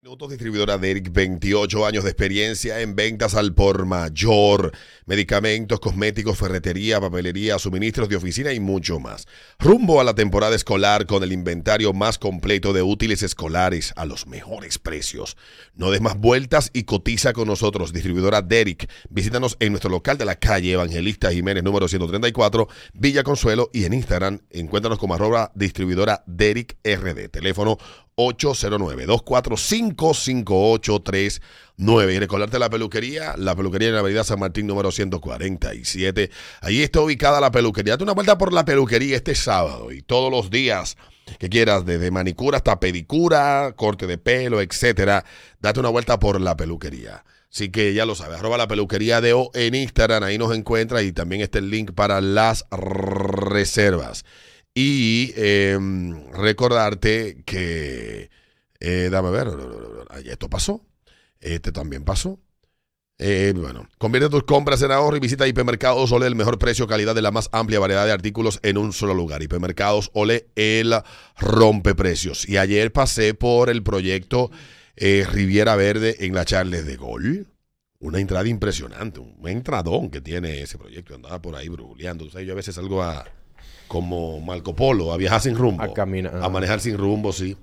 Distribuidora Derek, 28 años de experiencia en ventas al por mayor, medicamentos, cosméticos, ferretería, papelería, suministros de oficina y mucho más. Rumbo a la temporada escolar con el inventario más completo de útiles escolares a los mejores precios. No des más vueltas y cotiza con nosotros, distribuidora Derek. Visítanos en nuestro local de la calle Evangelista Jiménez número 134, Villa Consuelo y en Instagram encuéntranos como arroba distribuidora Derek RD. Teléfono 809-245-5839. Y recordarte la peluquería, la peluquería en la avenida San Martín número 147. Ahí está ubicada la peluquería. Date una vuelta por la peluquería este sábado y todos los días que quieras, desde manicura hasta pedicura, corte de pelo, etcétera. Date una vuelta por la peluquería. Así que ya lo sabes, arroba la peluquería de O en Instagram, ahí nos encuentra y también está el link para las reservas. Y em, recordarte que, eh, dame ver, esto pasó, este también pasó. Eh, bueno, convierte tus compras en ahorro y visita Hipermercados Ole, el mejor precio, calidad de la más amplia variedad de artículos en un solo lugar. Hipermercados Ole, el rompe precios. Y ayer pasé por el proyecto eh, Riviera Verde en la Charles de Gol. Una entrada impresionante, un entradón que tiene ese proyecto. Andaba por ahí bruleando. O sea, yo a veces salgo a como Marco Polo, a viajar sin rumbo. A caminar. A manejar sin rumbo, sí.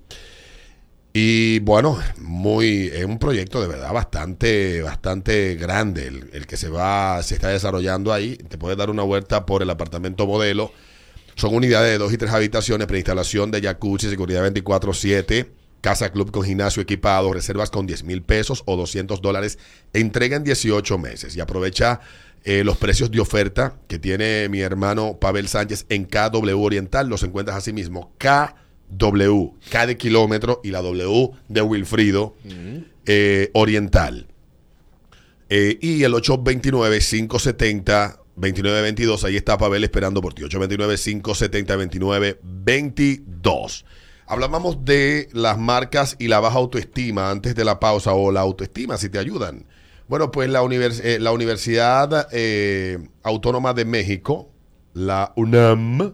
Y bueno, muy, es un proyecto de verdad bastante, bastante grande el, que se va, se está desarrollando ahí. Te puedes dar una vuelta por el apartamento modelo. Son unidades de dos y tres habitaciones, preinstalación de jacuzzi, seguridad 24-7, casa club con gimnasio equipado, reservas con 10 mil pesos o 200 dólares, entrega en 18 meses. Y aprovecha eh, los precios de oferta que tiene mi hermano Pavel Sánchez en KW Oriental. Los encuentras así mismo. KW, K de kilómetro y la W de Wilfrido eh, Oriental. Eh, y el 829-570-2922. Ahí está Pavel esperando por ti. 829-570-2922. Hablábamos de las marcas y la baja autoestima antes de la pausa o la autoestima, si te ayudan. Bueno, pues la, eh, la Universidad eh, Autónoma de México, la UNAM,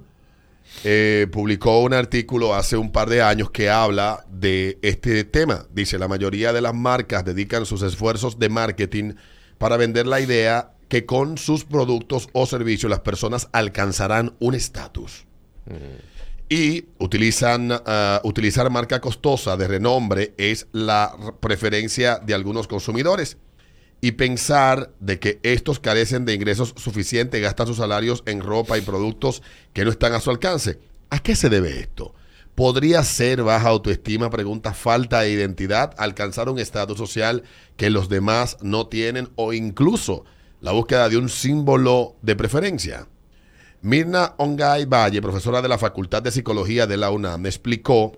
eh, publicó un artículo hace un par de años que habla de este tema. Dice, la mayoría de las marcas dedican sus esfuerzos de marketing para vender la idea que con sus productos o servicios las personas alcanzarán un estatus. Y utilizan, ah, utilizar marca costosa de renombre es la preferencia de algunos consumidores y pensar de que estos carecen de ingresos suficientes, gastan sus salarios en ropa y productos que no están a su alcance. ¿A qué se debe esto? ¿Podría ser baja autoestima, pregunta, falta de identidad, alcanzar un estatus social que los demás no tienen o incluso la búsqueda de un símbolo de preferencia? Mirna Ongay Valle, profesora de la Facultad de Psicología de la UNAM, explicó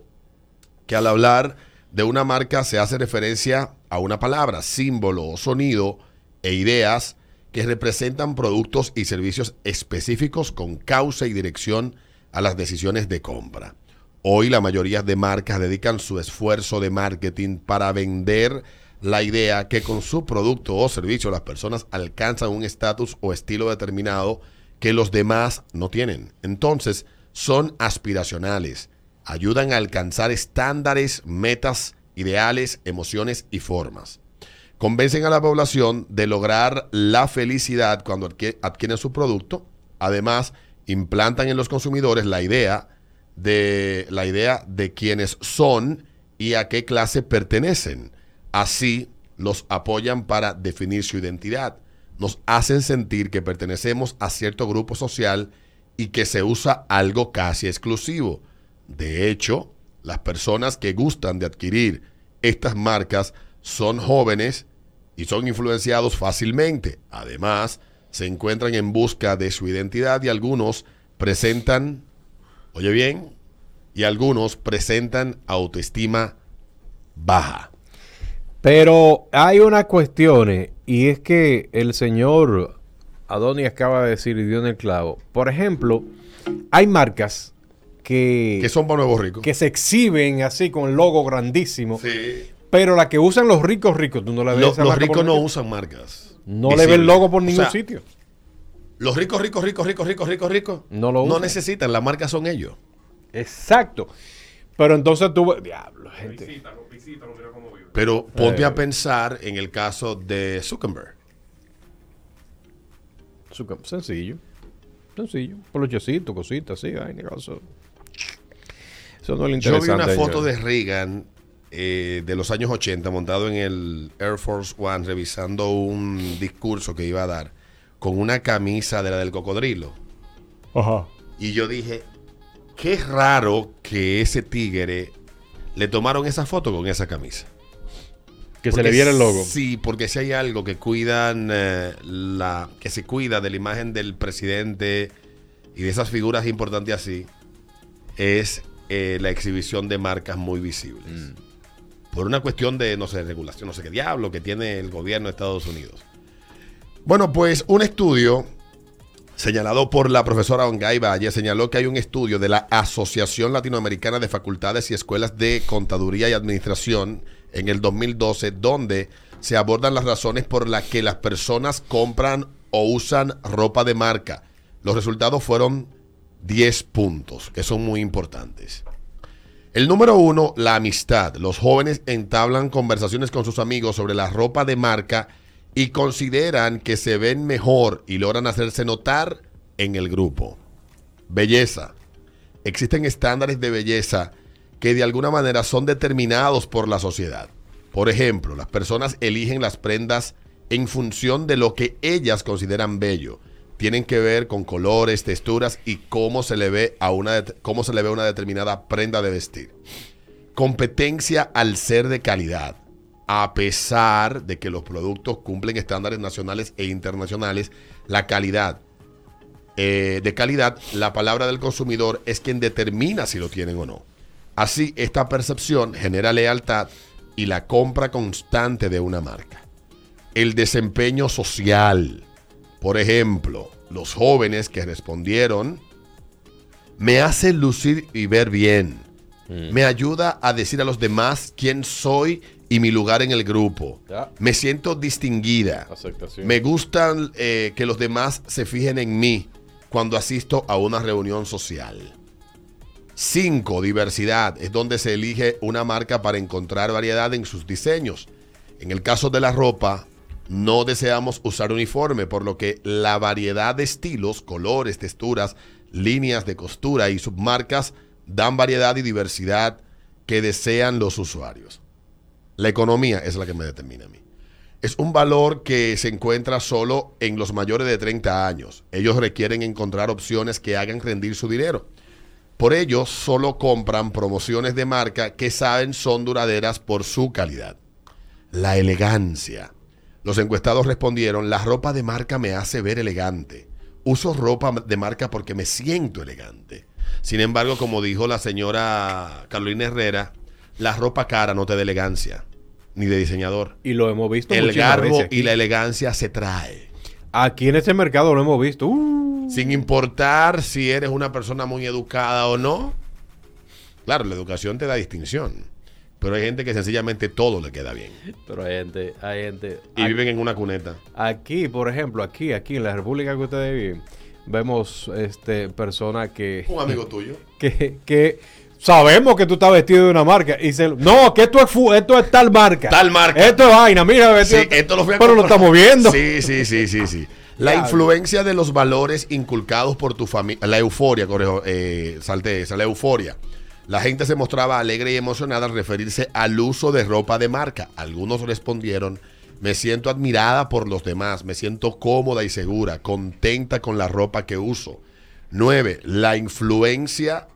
que al hablar de una marca se hace referencia a una palabra, símbolo o sonido e ideas que representan productos y servicios específicos con causa y dirección a las decisiones de compra. Hoy la mayoría de marcas dedican su esfuerzo de marketing para vender la idea que con su producto o servicio las personas alcanzan un estatus o estilo determinado que los demás no tienen. Entonces, son aspiracionales, ayudan a alcanzar estándares, metas ideales, emociones y formas. Convencen a la población de lograr la felicidad cuando adquieren su producto. Además, implantan en los consumidores la idea de la idea de quiénes son y a qué clase pertenecen. Así los apoyan para definir su identidad. Nos hacen sentir que pertenecemos a cierto grupo social y que se usa algo casi exclusivo. De hecho, las personas que gustan de adquirir estas marcas son jóvenes y son influenciados fácilmente. Además, se encuentran en busca de su identidad y algunos presentan, oye bien, y algunos presentan autoestima baja. Pero hay una cuestión y es que el señor Adonis acaba de decir y dio en el clavo. Por ejemplo, hay marcas que, que son para nuevos ricos. Que se exhiben así con el logo grandísimo. Sí. Pero la que usan los ricos ricos, tú no la ves. los ricos no usan marcas. No le el logo por ningún sitio. Los ricos, ricos, ricos, ricos, ricos, ricos, ricos. No lo usan. No necesitan, las marcas son ellos. Exacto. Pero entonces tú... Diablo, gente. Mira cómo vive. Pero ponte Eh. a pensar en el caso de Zuckerberg. Cam- Sencillo. Sencillo. Polochecito, cositas, sí. Ay, negocio. Eso no es Yo vi una foto de Reagan eh, de los años 80 montado en el Air Force One revisando un discurso que iba a dar con una camisa de la del cocodrilo. Ajá. Y yo dije, qué raro que ese tigre le tomaron esa foto con esa camisa. Que se le viera el logo. Sí, porque si hay algo que cuidan, eh, la, que se cuida de la imagen del presidente y de esas figuras importantes así, es eh, la exhibición de marcas muy visibles. Mm. Por una cuestión de, no sé, regulación, no sé qué diablo que tiene el gobierno de Estados Unidos. Bueno, pues un estudio señalado por la profesora Ongay Valle señaló que hay un estudio de la Asociación Latinoamericana de Facultades y Escuelas de Contaduría y Administración en el 2012, donde se abordan las razones por las que las personas compran o usan ropa de marca. Los resultados fueron 10 puntos, que son muy importantes. El número uno, la amistad. Los jóvenes entablan conversaciones con sus amigos sobre la ropa de marca y consideran que se ven mejor y logran hacerse notar en el grupo. Belleza. Existen estándares de belleza que de alguna manera son determinados por la sociedad. Por ejemplo, las personas eligen las prendas en función de lo que ellas consideran bello. Tienen que ver con colores, texturas y cómo se le ve a una cómo se le ve una determinada prenda de vestir. Competencia al ser de calidad. A pesar de que los productos cumplen estándares nacionales e internacionales, la calidad eh, de calidad, la palabra del consumidor es quien determina si lo tienen o no. Así, esta percepción genera lealtad y la compra constante de una marca. El desempeño social. Por ejemplo, los jóvenes que respondieron, me hace lucir y ver bien. Me ayuda a decir a los demás quién soy y mi lugar en el grupo. Me siento distinguida. Aceptación. Me gustan eh, que los demás se fijen en mí cuando asisto a una reunión social. 5. Diversidad. Es donde se elige una marca para encontrar variedad en sus diseños. En el caso de la ropa, no deseamos usar uniforme, por lo que la variedad de estilos, colores, texturas, líneas de costura y submarcas dan variedad y diversidad que desean los usuarios. La economía es la que me determina a mí. Es un valor que se encuentra solo en los mayores de 30 años. Ellos requieren encontrar opciones que hagan rendir su dinero. Por ello, solo compran promociones de marca que saben son duraderas por su calidad. La elegancia. Los encuestados respondieron, la ropa de marca me hace ver elegante. Uso ropa de marca porque me siento elegante. Sin embargo, como dijo la señora Carolina Herrera, la ropa cara no te da elegancia, ni de diseñador. Y lo hemos visto El garbo veces y la elegancia se trae. Aquí en este mercado lo hemos visto. Uh, Sin importar si eres una persona muy educada o no. Claro, la educación te da distinción. Pero hay gente que sencillamente todo le queda bien. pero hay gente, hay gente. Y Aquí- viven en una cuneta. Aquí, por ejemplo, aquí, aquí en la República que ustedes viven, vemos este personas que, Un amigo tuyo. que, que sabemos que tú estás vestido de una marca y se no, que esto es fu- esto es tal marca. Tal marca. Esto es vaina, mira, Sí, esto lo fui a pero lo estamos viendo. Sí, sí, sí, sí, sí. La influencia de los valores inculcados por tu familia, la euforia, correjo, eh, salte esa, la euforia. La gente se mostraba alegre y emocionada al referirse al uso de ropa de marca. Algunos respondieron, me siento admirada por los demás, me siento cómoda y segura, contenta con la ropa que uso. 9. La influencia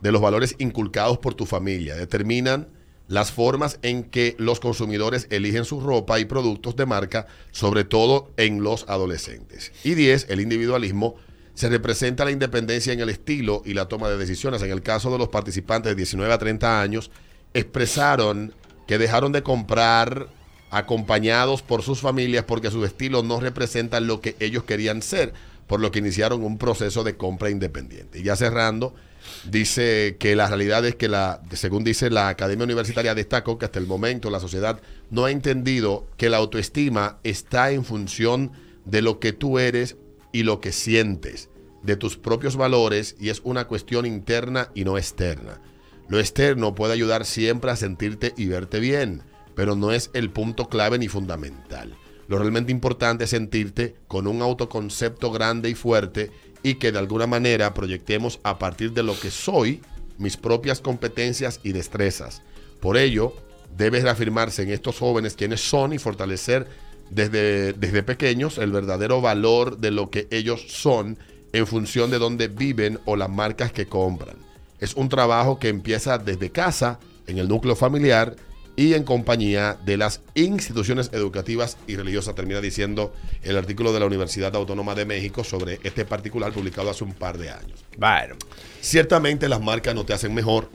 de los valores inculcados por tu familia determinan las formas en que los consumidores eligen su ropa y productos de marca, sobre todo en los adolescentes. Y 10, el individualismo se representa la independencia en el estilo y la toma de decisiones. En el caso de los participantes de 19 a 30 años, expresaron que dejaron de comprar acompañados por sus familias porque sus estilos no representan lo que ellos querían ser, por lo que iniciaron un proceso de compra independiente. Y ya cerrando, dice que la realidad es que, la, según dice la Academia Universitaria, destacó que hasta el momento la sociedad no ha entendido que la autoestima está en función de lo que tú eres y lo que sientes, de tus propios valores, y es una cuestión interna y no externa. Lo externo puede ayudar siempre a sentirte y verte bien, pero no es el punto clave ni fundamental. Lo realmente importante es sentirte con un autoconcepto grande y fuerte y que de alguna manera proyectemos a partir de lo que soy mis propias competencias y destrezas. Por ello, debes reafirmarse en estos jóvenes quienes son y fortalecer desde, desde pequeños el verdadero valor de lo que ellos son en función de dónde viven o las marcas que compran. Es un trabajo que empieza desde casa, en el núcleo familiar y en compañía de las instituciones educativas y religiosas, termina diciendo el artículo de la Universidad Autónoma de México sobre este particular publicado hace un par de años. Bueno. Ciertamente las marcas no te hacen mejor,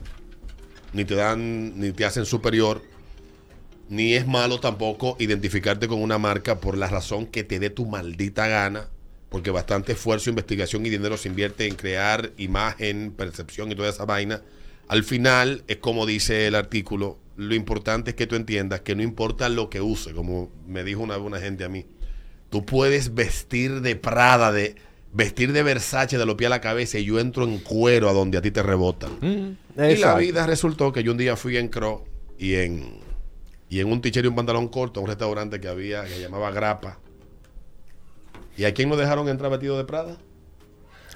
ni te dan, ni te hacen superior, ni es malo tampoco identificarte con una marca por la razón que te dé tu maldita gana, porque bastante esfuerzo, investigación y dinero se invierte en crear imagen, percepción y toda esa vaina. Al final, es como dice el artículo, lo importante es que tú entiendas que no importa lo que use, como me dijo una, una gente a mí, tú puedes vestir de Prada, de vestir de Versace de los pies a la cabeza y yo entro en cuero a donde a ti te rebotan. Mm, y la vida resultó que yo un día fui en Cro y en, y en un tichero y un pantalón corto a un restaurante que había que se llamaba Grapa. ¿Y a quién lo dejaron entrar vestido de Prada?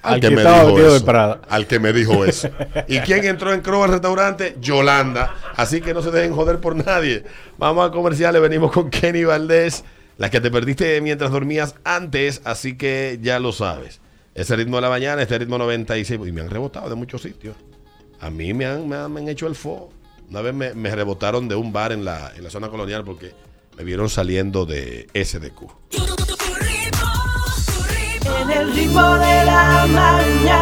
Al que vestido de eso. Prada. Al que me dijo eso. ¿Y quién entró en Cro al restaurante? Yolanda. Así que no se dejen joder por nadie. Vamos a comerciales. Venimos con Kenny Valdés. La que te perdiste mientras dormías antes. Así que ya lo sabes. Ese ritmo de la mañana, este ritmo 96. Y me han rebotado de muchos sitios. A mí me han, me han, me han hecho el fo. Una vez me, me rebotaron de un bar en la, en la zona colonial porque me vieron saliendo de SDQ. El ritmo de la mañana.